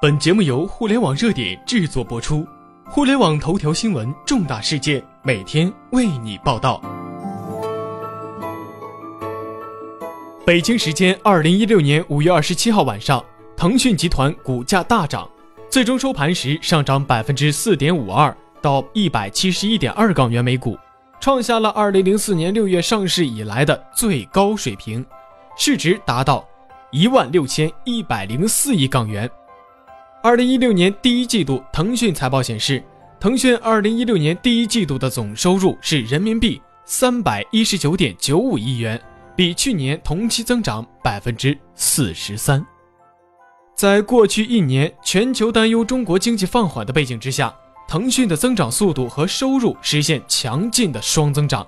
本节目由互联网热点制作播出，互联网头条新闻，重大事件，每天为你报道。北京时间二零一六年五月二十七号晚上，腾讯集团股价大涨，最终收盘时上涨百分之四点五二，到一百七十一点二港元每股，创下了二零零四年六月上市以来的最高水平，市值达到一万六千一百零四亿港元。二零一六年第一季度，腾讯财报显示，腾讯二零一六年第一季度的总收入是人民币三百一十九点九五亿元，比去年同期增长百分之四十三。在过去一年全球担忧中国经济放缓的背景之下，腾讯的增长速度和收入实现强劲的双增长，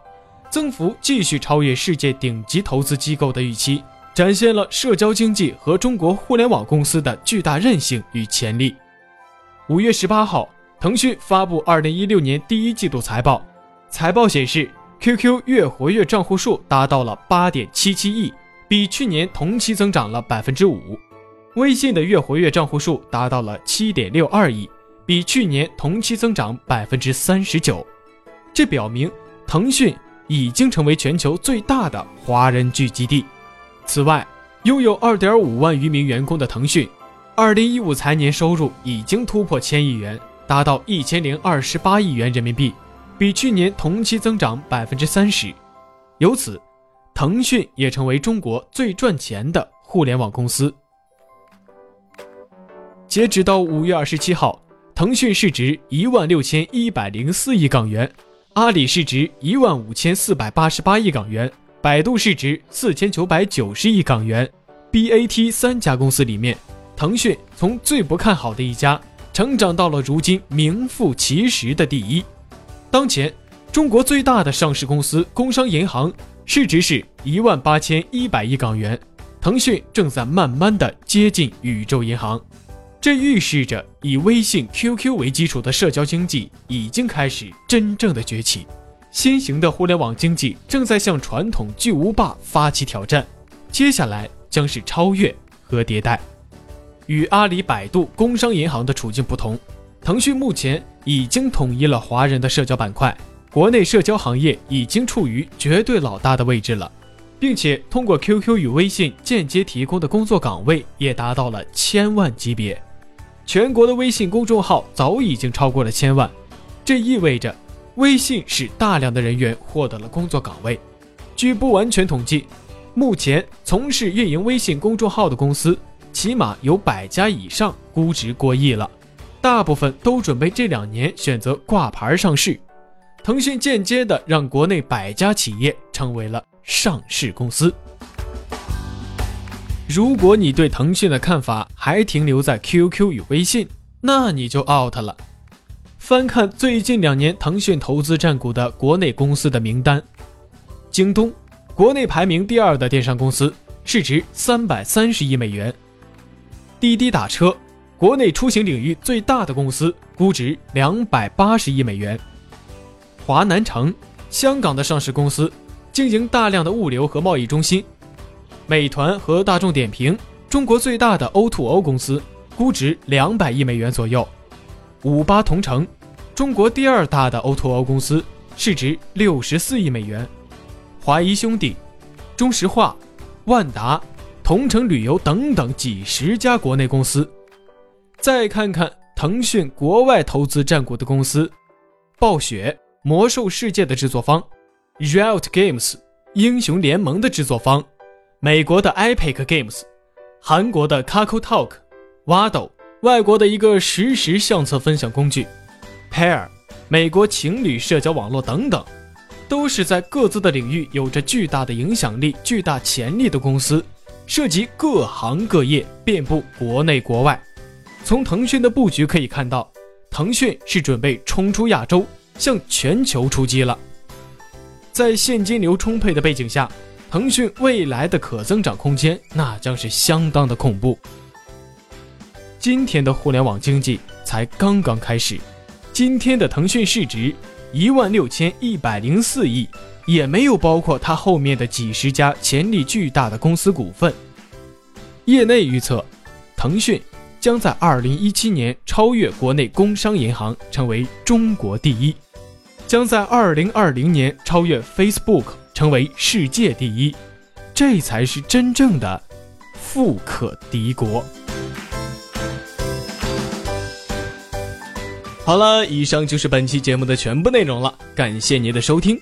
增幅继续超越世界顶级投资机构的预期。展现了社交经济和中国互联网公司的巨大韧性与潜力。五月十八号，腾讯发布二零一六年第一季度财报，财报显示，QQ 月活跃账户数达到了八点七七亿，比去年同期增长了百分之五；微信的月活跃账户数达到了七点六二亿，比去年同期增长百分之三十九。这表明，腾讯已经成为全球最大的华人聚集地。此外，拥有2.5万余名员工的腾讯，2015财年收入已经突破千亿元，达到1028亿元人民币，比去年同期增长百分之三十。由此，腾讯也成为中国最赚钱的互联网公司。截止到5月27号，腾讯市值一万六千一百零四亿港元，阿里市值一万五千四百八十八亿港元。百度市值四千九百九十亿港元，BAT 三家公司里面，腾讯从最不看好的一家，成长到了如今名副其实的第一。当前，中国最大的上市公司工商银行市值是一万八千一百亿港元，腾讯正在慢慢的接近宇宙银行，这预示着以微信、QQ 为基础的社交经济已经开始真正的崛起。新型的互联网经济正在向传统巨无霸发起挑战，接下来将是超越和迭代。与阿里、百度、工商银行的处境不同，腾讯目前已经统一了华人的社交板块，国内社交行业已经处于绝对老大的位置了，并且通过 QQ 与微信间接提供的工作岗位也达到了千万级别，全国的微信公众号早已经超过了千万，这意味着。微信使大量的人员获得了工作岗位。据不完全统计，目前从事运营微信公众号的公司起码有百家以上，估值过亿了。大部分都准备这两年选择挂牌上市。腾讯间接的让国内百家企业成为了上市公司。如果你对腾讯的看法还停留在 QQ 与微信，那你就 out 了。翻看最近两年腾讯投资占股的国内公司的名单，京东，国内排名第二的电商公司，市值三百三十亿美元；滴滴打车，国内出行领域最大的公司，估值两百八十亿美元；华南城，香港的上市公司，经营大量的物流和贸易中心；美团和大众点评，中国最大的 O2O 公司，估值两百亿美元左右；五八同城。中国第二大的 O2O 公司，市值六十四亿美元。华谊兄弟、中石化、万达、同城旅游等等几十家国内公司。再看看腾讯国外投资占股的公司：暴雪、魔兽世界的制作方；Riot Games、英雄联盟的制作方；美国的 Epic Games；韩国的 Kakao Talk、Wado；外国的一个实时相册分享工具。Pair，美国情侣社交网络等等，都是在各自的领域有着巨大的影响力、巨大潜力的公司，涉及各行各业，遍布国内国外。从腾讯的布局可以看到，腾讯是准备冲出亚洲，向全球出击了。在现金流充沛的背景下，腾讯未来的可增长空间那将是相当的恐怖。今天的互联网经济才刚刚开始。今天的腾讯市值一万六千一百零四亿，也没有包括它后面的几十家潜力巨大的公司股份。业内预测，腾讯将在2017年超越国内工商银行，成为中国第一；将在2020年超越 Facebook，成为世界第一。这才是真正的富可敌国。好了，以上就是本期节目的全部内容了，感谢您的收听。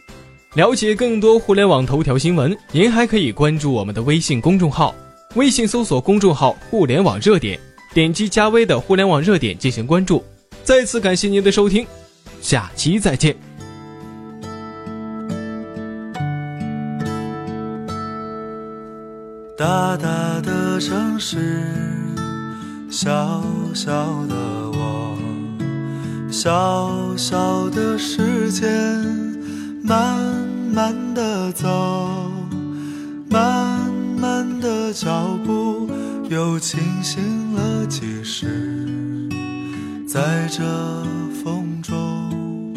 了解更多互联网头条新闻，您还可以关注我们的微信公众号，微信搜索公众号“互联网热点”，点击加微的“互联网热点”进行关注。再次感谢您的收听，下期再见。大大的城市，小小的，小小的时间，慢慢的走，慢慢的脚步又清醒了几时，在这风中，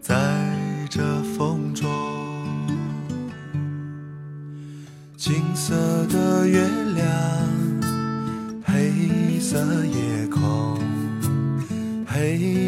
在这风中。金色的月亮，黑色夜空，黑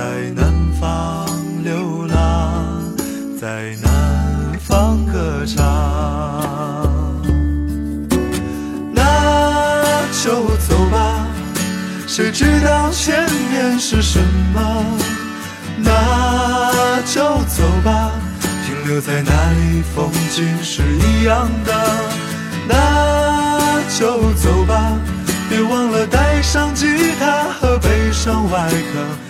在南方流浪，在南方歌唱。那就走吧，谁知道前面是什么？那就走吧，停留在那里，风景是一样的。那就走吧，别忘了带上吉他和悲伤外壳。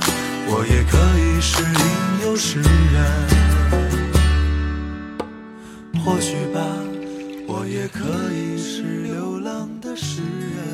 我也可以是吟游诗人。或许吧。我也可以是流浪的诗人。